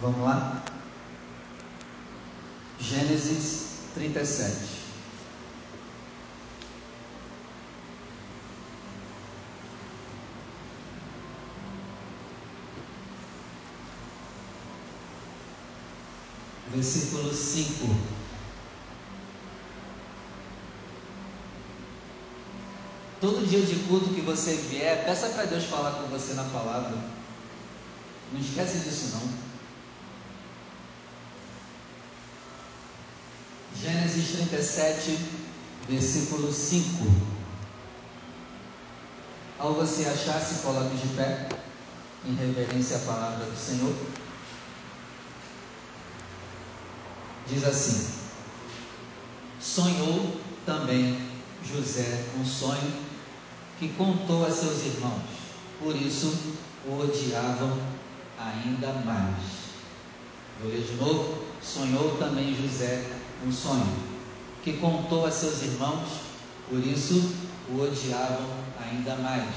Vamos lá? Gênesis 37. Versículo 5. Todo dia de culto que você vier, peça para Deus falar com você na palavra. Não esquece disso não. Gênesis 37, versículo 5. Ao você achar, se coloque de pé, em reverência à palavra do Senhor. Diz assim: Sonhou também José um sonho que contou a seus irmãos, por isso o odiavam ainda mais. Vou ler de novo. Sonhou também José um sonho que contou a seus irmãos, por isso o odiavam ainda mais.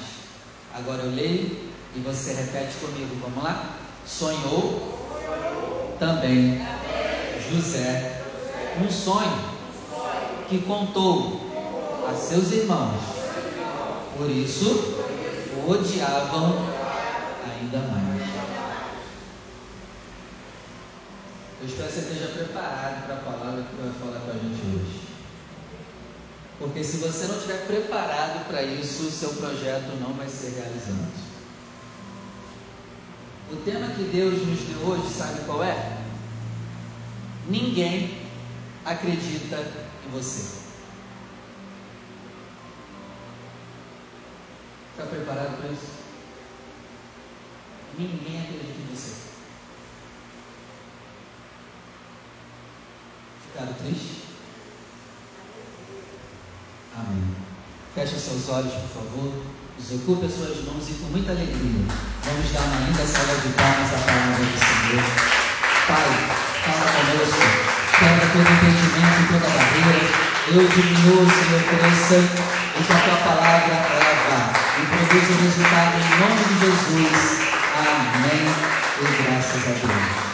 Agora eu leio e você repete comigo, vamos lá? Sonhou também José um sonho que contou a seus irmãos, por isso o odiavam ainda mais. Eu espero que você esteja preparado para a palavra que vai falar com a gente hoje. Porque se você não estiver preparado para isso, o seu projeto não vai ser realizado. O tema que Deus nos deu hoje, sabe qual é? Ninguém acredita em você. Está preparado para isso? Ninguém acredita em você. Ficaram tristes? Amém. Feche seus olhos, por favor. Desocupe as suas mãos e com muita alegria vamos dar uma linda salva de palmas à palavra do Senhor. Pai, fala conosco. Quebra todo impedimento e toda barreira. Eu diminuo, Senhor, cresça e que a tua palavra vá e produza o resultado em nome de Jesus. Amém. E graças a Deus.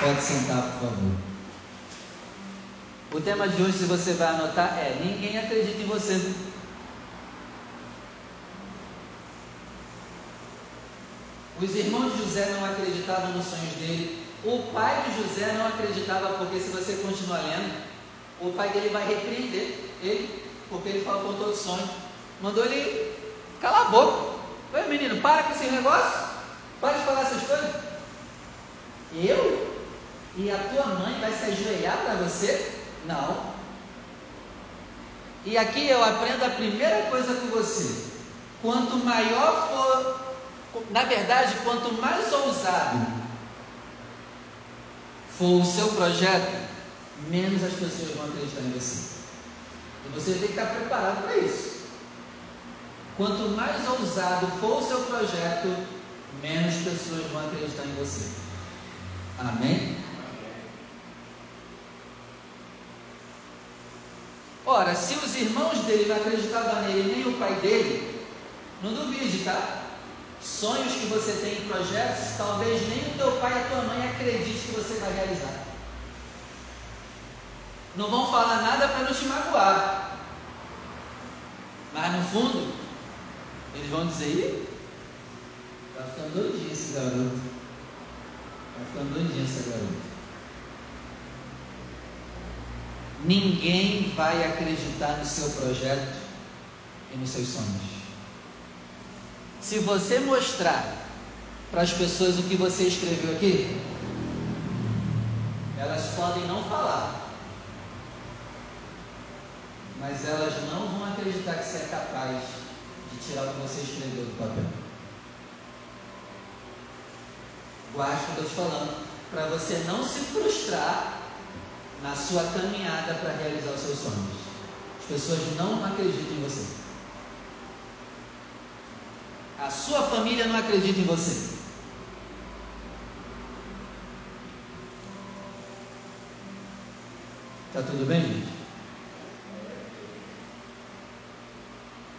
Pode sentar, por favor. O tema de hoje, se você vai anotar, é: Ninguém acredita em você. Os irmãos de José não acreditavam nos sonhos dele. O pai de José não acreditava, porque se você continuar lendo, o pai dele vai repreender ele, porque ele falou com todo sonho. Mandou ele calar a boca. Oi, menino, para com esse negócio. Para de falar essas coisas. Eu? E a tua mãe vai se ajoelhar para você? Não. E aqui eu aprendo a primeira coisa com você. Quanto maior for, na verdade, quanto mais ousado for o seu projeto, menos as pessoas vão acreditar em você. E você tem que estar preparado para isso. Quanto mais ousado for o seu projeto, menos pessoas vão acreditar em você. Amém? Ora, se os irmãos dele não acreditavam nele, nem o pai dele, não duvide, tá? Sonhos que você tem em projetos, talvez nem o teu pai e a tua mãe acredite que você vai realizar. Não vão falar nada para não te magoar. Mas no fundo, eles vão dizer, Ih, tá ficando doidinho esse garoto. Tá ficando doidinho essa garota. Ninguém vai acreditar no seu projeto e nos seus sonhos. Se você mostrar para as pessoas o que você escreveu aqui, elas podem não falar, mas elas não vão acreditar que você é capaz de tirar o que você escreveu do papel. Guarde o que eu estou te falando, para você não se frustrar na sua caminhada para realizar os seus sonhos. As pessoas não acreditam em você. A sua família não acredita em você. Tá tudo bem, gente?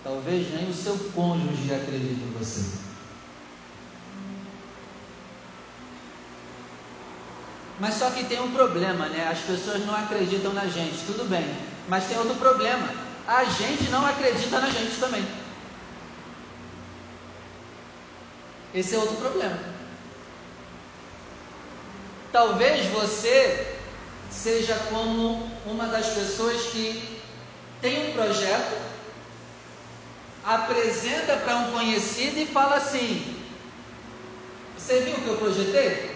Talvez nem o seu cônjuge acredite em você. Mas só que tem um problema, né? As pessoas não acreditam na gente, tudo bem. Mas tem outro problema. A gente não acredita na gente também. Esse é outro problema. Talvez você seja como uma das pessoas que tem um projeto, apresenta para um conhecido e fala assim: Você viu o que eu projetei?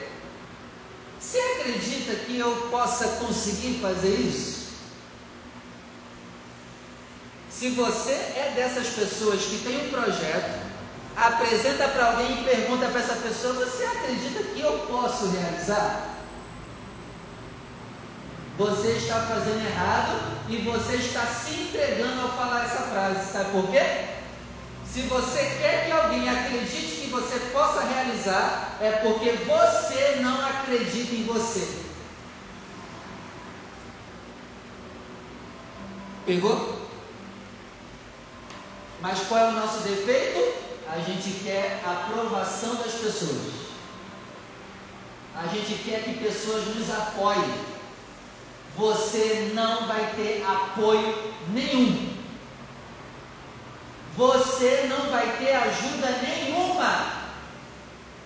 Você acredita que eu possa conseguir fazer isso? Se você é dessas pessoas que tem um projeto, apresenta para alguém e pergunta para essa pessoa: Você acredita que eu posso realizar? Você está fazendo errado e você está se entregando ao falar essa frase. Sabe por quê? Se você quer que alguém acredite você possa realizar, é porque você não acredita em você. Pegou? Mas qual é o nosso defeito? A gente quer a aprovação das pessoas. A gente quer que pessoas nos apoiem você não vai ter apoio nenhum. Você não vai ter ajuda nenhuma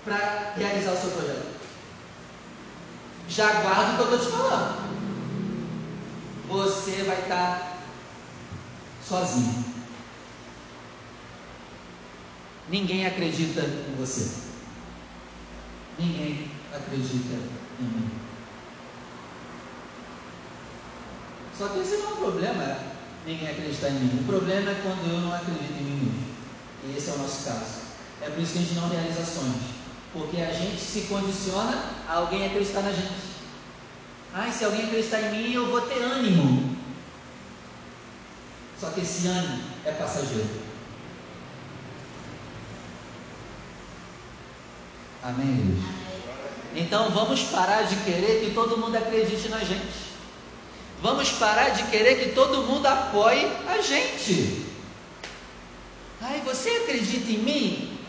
para realizar o seu projeto. Já guarda o que eu estou te falando. Você vai estar sozinho. Ninguém acredita em você. Ninguém acredita em mim. Só que esse não é um problema ninguém acreditar em mim. O problema é quando eu não acredito em mim mesmo. E esse é o nosso caso. É por isso que a gente não realiza sonhos. Porque a gente se condiciona a alguém acreditar na gente. Ai, se alguém acreditar em mim, eu vou ter ânimo. Só que esse ânimo é passageiro. Amém, Então vamos parar de querer que todo mundo acredite na gente. Vamos parar de querer que todo mundo apoie a gente. Ai, você acredita em mim?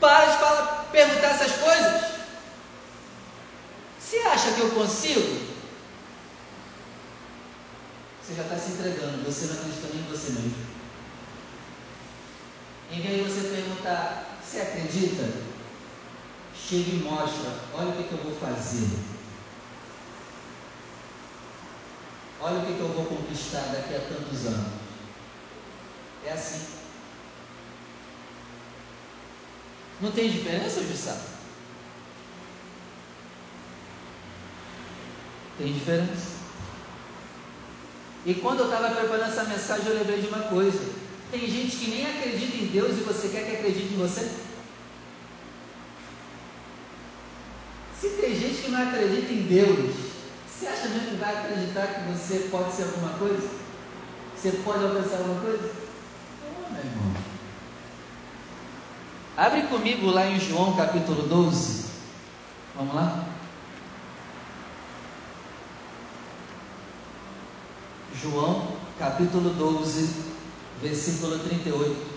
Para de falar, perguntar essas coisas. Você acha que eu consigo? Você já está se entregando, você não acredita nem em você mesmo. Em vez de você perguntar, você acredita? Chega e mostra, olha o que, que eu vou fazer. Olha o que, que eu vou conquistar daqui a tantos anos. É assim. Não tem diferença, Jussá? Tem diferença. E quando eu estava preparando essa mensagem, eu lembrei de uma coisa. Tem gente que nem acredita em Deus e você quer que acredite em você? Se tem gente que não acredita em Deus, você acha mesmo que vai acreditar que você pode ser alguma coisa? Você pode alcançar alguma coisa? Não, meu irmão. Abre comigo lá em João capítulo 12. Vamos lá? João capítulo 12, versículo 38.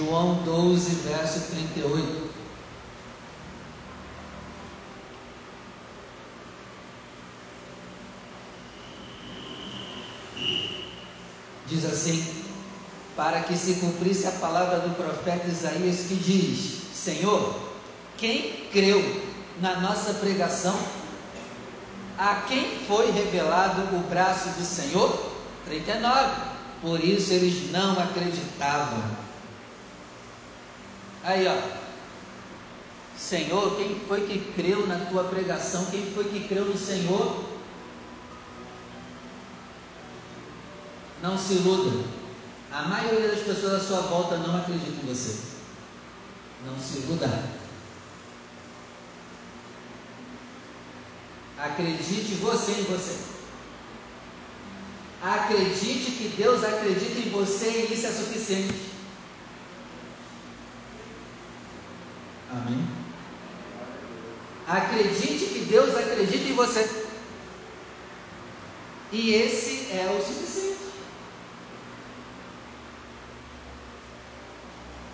João 12, verso 38. Diz assim: Para que se cumprisse a palavra do profeta Isaías que diz: Senhor, quem creu na nossa pregação? A quem foi revelado o braço do Senhor? 39. Por isso eles não acreditavam. Aí, ó. Senhor, quem foi que creu na tua pregação? Quem foi que creu no Senhor? Não se iluda. A maioria das pessoas à sua volta não acredita em você. Não se iluda. Acredite você em você. Acredite que Deus acredita em você e isso é suficiente. Amém? Acredite que Deus acredita em você. E esse é o suficiente.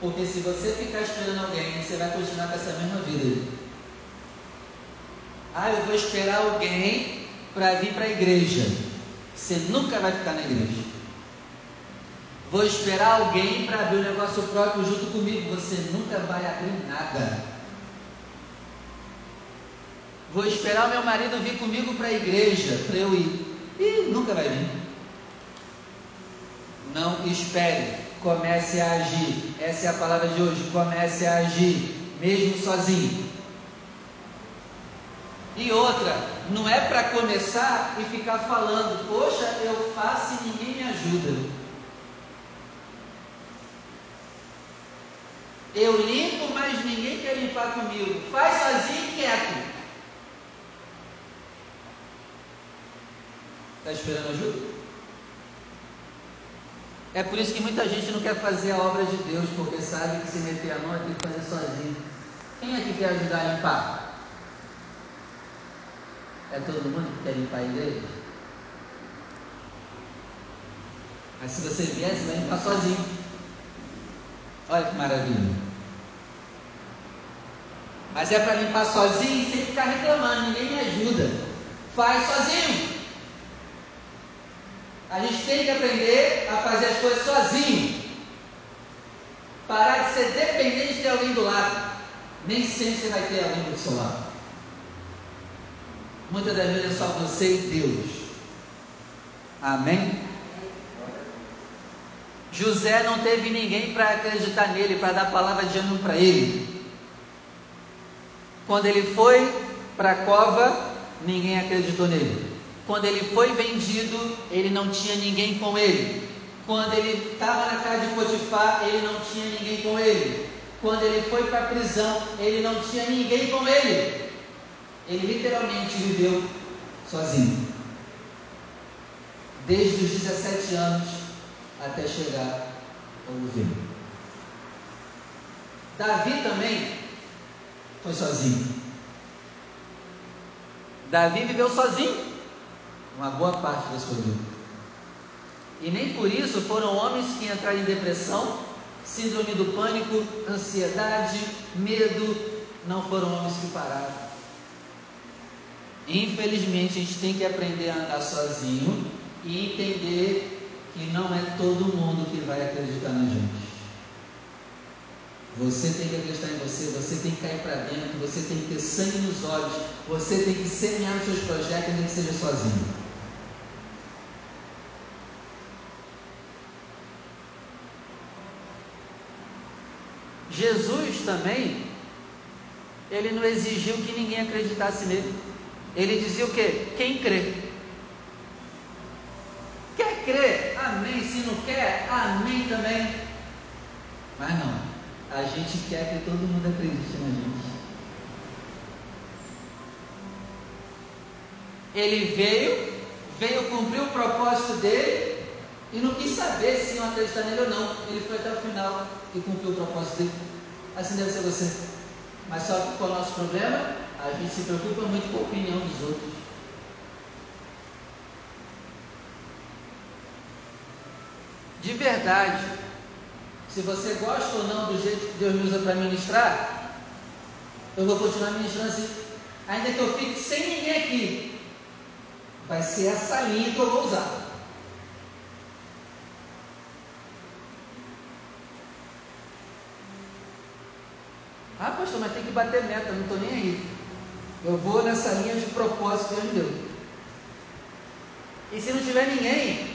Porque se você ficar esperando alguém, você vai continuar com essa mesma vida. Ah, eu vou esperar alguém para vir para a igreja. Você nunca vai ficar na igreja. Vou esperar alguém para abrir o um negócio próprio junto comigo. Você nunca vai abrir nada. Vou esperar o meu marido vir comigo para a igreja, para eu ir. E nunca vai vir. Não espere. Comece a agir. Essa é a palavra de hoje. Comece a agir, mesmo sozinho. E outra, não é para começar e ficar falando, poxa, eu faço e ninguém me ajuda. Eu limpo, mas ninguém quer limpar comigo. Faz sozinho e quieto. Está esperando ajuda? É por isso que muita gente não quer fazer a obra de Deus, porque sabe que se meter a mão tem que fazer sozinho. Quem é que quer ajudar a limpar? É todo mundo que quer limpar a igreja? Mas se você vier, você vai limpar sozinho. Olha que maravilha. Mas é para limpar sozinho sem ficar reclamando, ninguém me ajuda. Faz sozinho. A gente tem que aprender a fazer as coisas sozinho. Parar de ser dependente de alguém do lado. Nem sempre você vai ter alguém do seu lado. Muitas das vezes é só você e Deus. Amém? José não teve ninguém para acreditar nele, para dar palavra de ânimo para ele. Quando ele foi para a cova, ninguém acreditou nele. Quando ele foi vendido, ele não tinha ninguém com ele. Quando ele estava na casa de Potifar, ele não tinha ninguém com ele. Quando ele foi para a prisão, ele não tinha ninguém com ele. Ele literalmente viveu sozinho. Desde os 17 anos até chegar ao governo. Davi também foi sozinho. Davi viveu sozinho uma boa parte da sua vida. E nem por isso foram homens que entraram em depressão, síndrome do pânico, ansiedade, medo, não foram homens que pararam. Infelizmente, a gente tem que aprender a andar sozinho e entender que não é todo mundo que vai acreditar na gente. Você tem que acreditar em você, você tem que cair para dentro, você tem que ter sangue nos olhos, você tem que semear os seus projetos, nem que seja sozinho. Jesus também, ele não exigiu que ninguém acreditasse nele. Ele dizia o quê? Quem crê. Quer crer? Amém. Se não quer, amém também. Mas não. A gente quer que todo mundo acredite na gente. Ele veio, veio cumprir o propósito dele e não quis saber se iam acreditar nele ou não. Ele foi até o final e cumpriu o propósito dele. Assim deve ser você. Mas só que qual é o nosso problema? A gente se preocupa muito com a opinião dos outros. De verdade, se você gosta ou não do jeito que Deus me usa para ministrar, eu vou continuar ministrando assim. Ainda que eu fique sem ninguém aqui, vai ser essa linha que eu vou usar. Ah, pastor, mas tem que bater meta, não estou nem aí. Eu vou nessa linha de propósito que Deus me deu. E se não tiver ninguém,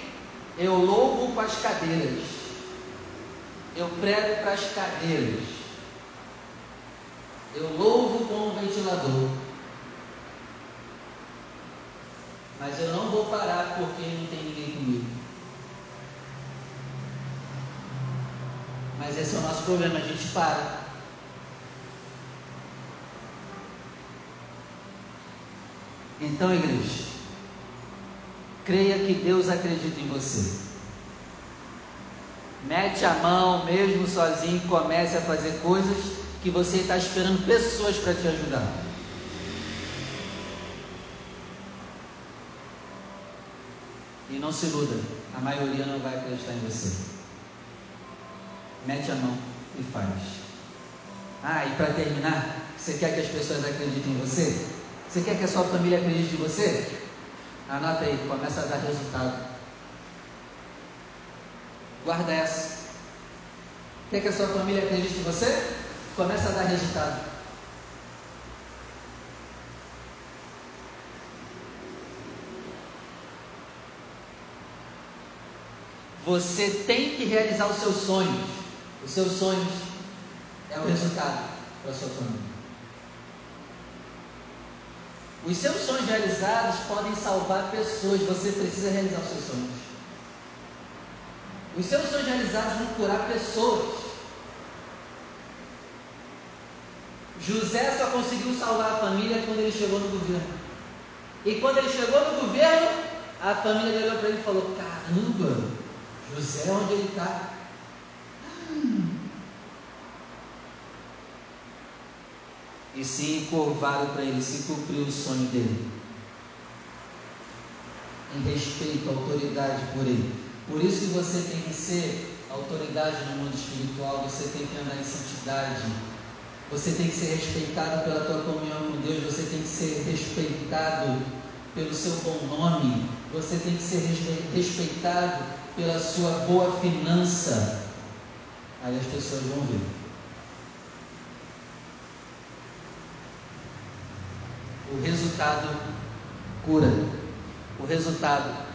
eu louvo com as cadeiras. Eu prego para as cadeiras. Eu louvo com o ventilador. Mas eu não vou parar porque não tem ninguém comigo. Mas esse é o nosso problema, a gente para. Então, igreja, creia que Deus acredita em você. Mete a mão, mesmo sozinho, comece a fazer coisas que você está esperando pessoas para te ajudar. E não se iluda, a maioria não vai acreditar em você. Mete a mão. e faz. Ah, e para terminar, você quer que as pessoas acreditem em você? Você quer que a sua família acredite em você? Anota aí, começa a dar resultado. Guarda essa. Quer que a sua família acredite em você? Começa a dar resultado. Você tem que realizar os seus sonhos. Os seus sonhos é o resultado para a sua família. Os seus sonhos realizados podem salvar pessoas. Você precisa realizar os seus sonhos. Os seus sonhos realizados vão curar pessoas. José só conseguiu salvar a família quando ele chegou no governo. E quando ele chegou no governo, a família olhou para ele e falou: Caramba, José, onde ele está? E se curvaram para ele, se cumpriu o sonho dele. Em respeito, autoridade por ele. Por isso que você tem que ser autoridade no mundo espiritual, você tem que andar em santidade. Você tem que ser respeitado pela tua comunhão com Deus, você tem que ser respeitado pelo seu bom nome, você tem que ser respeitado pela sua boa finança. Aí as pessoas vão ver. O resultado cura. O resultado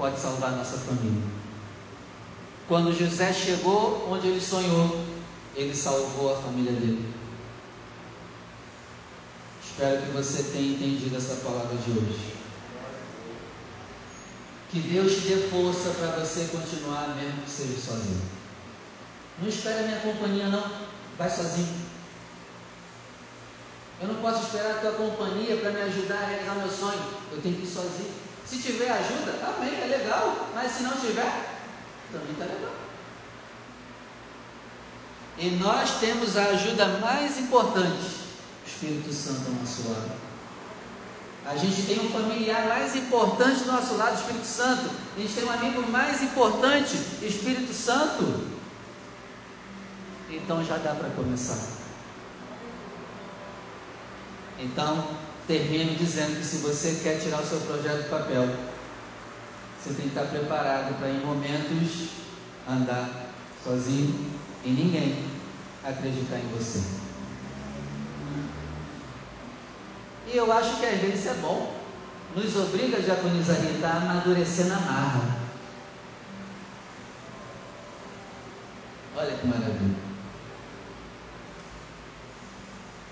pode salvar nossa família. Quando José chegou onde ele sonhou, ele salvou a família dele. Espero que você tenha entendido essa palavra de hoje. Que Deus te dê força para você continuar, mesmo que seja sozinho. Não espere a minha companhia, não. Vai sozinho. Eu não posso esperar a tua companhia para me ajudar a realizar meu sonho. Eu tenho que ir sozinho. Se tiver ajuda, amém, é legal. Mas se não tiver, também está legal. E nós temos a ajuda mais importante, o Espírito Santo ao nosso lado. A gente tem um familiar mais importante do nosso lado, Espírito Santo. A gente tem um amigo mais importante, Espírito Santo. Então já dá para começar. Então, termino dizendo que se você quer tirar o seu projeto do papel, você tem que estar preparado para em momentos andar sozinho e ninguém acreditar em você. E eu acho que às vezes é bom. Nos obriga, diaconisa Rita, a amadurecer na marra. Olha que maravilha.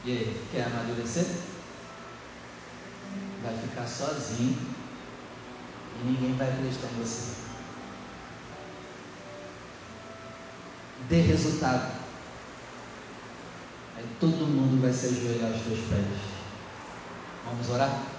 E aí, quer amadurecer? Ficar sozinho e ninguém vai acreditar em você. Dê resultado. Aí todo mundo vai se ajoelhar aos teus pés. Vamos orar?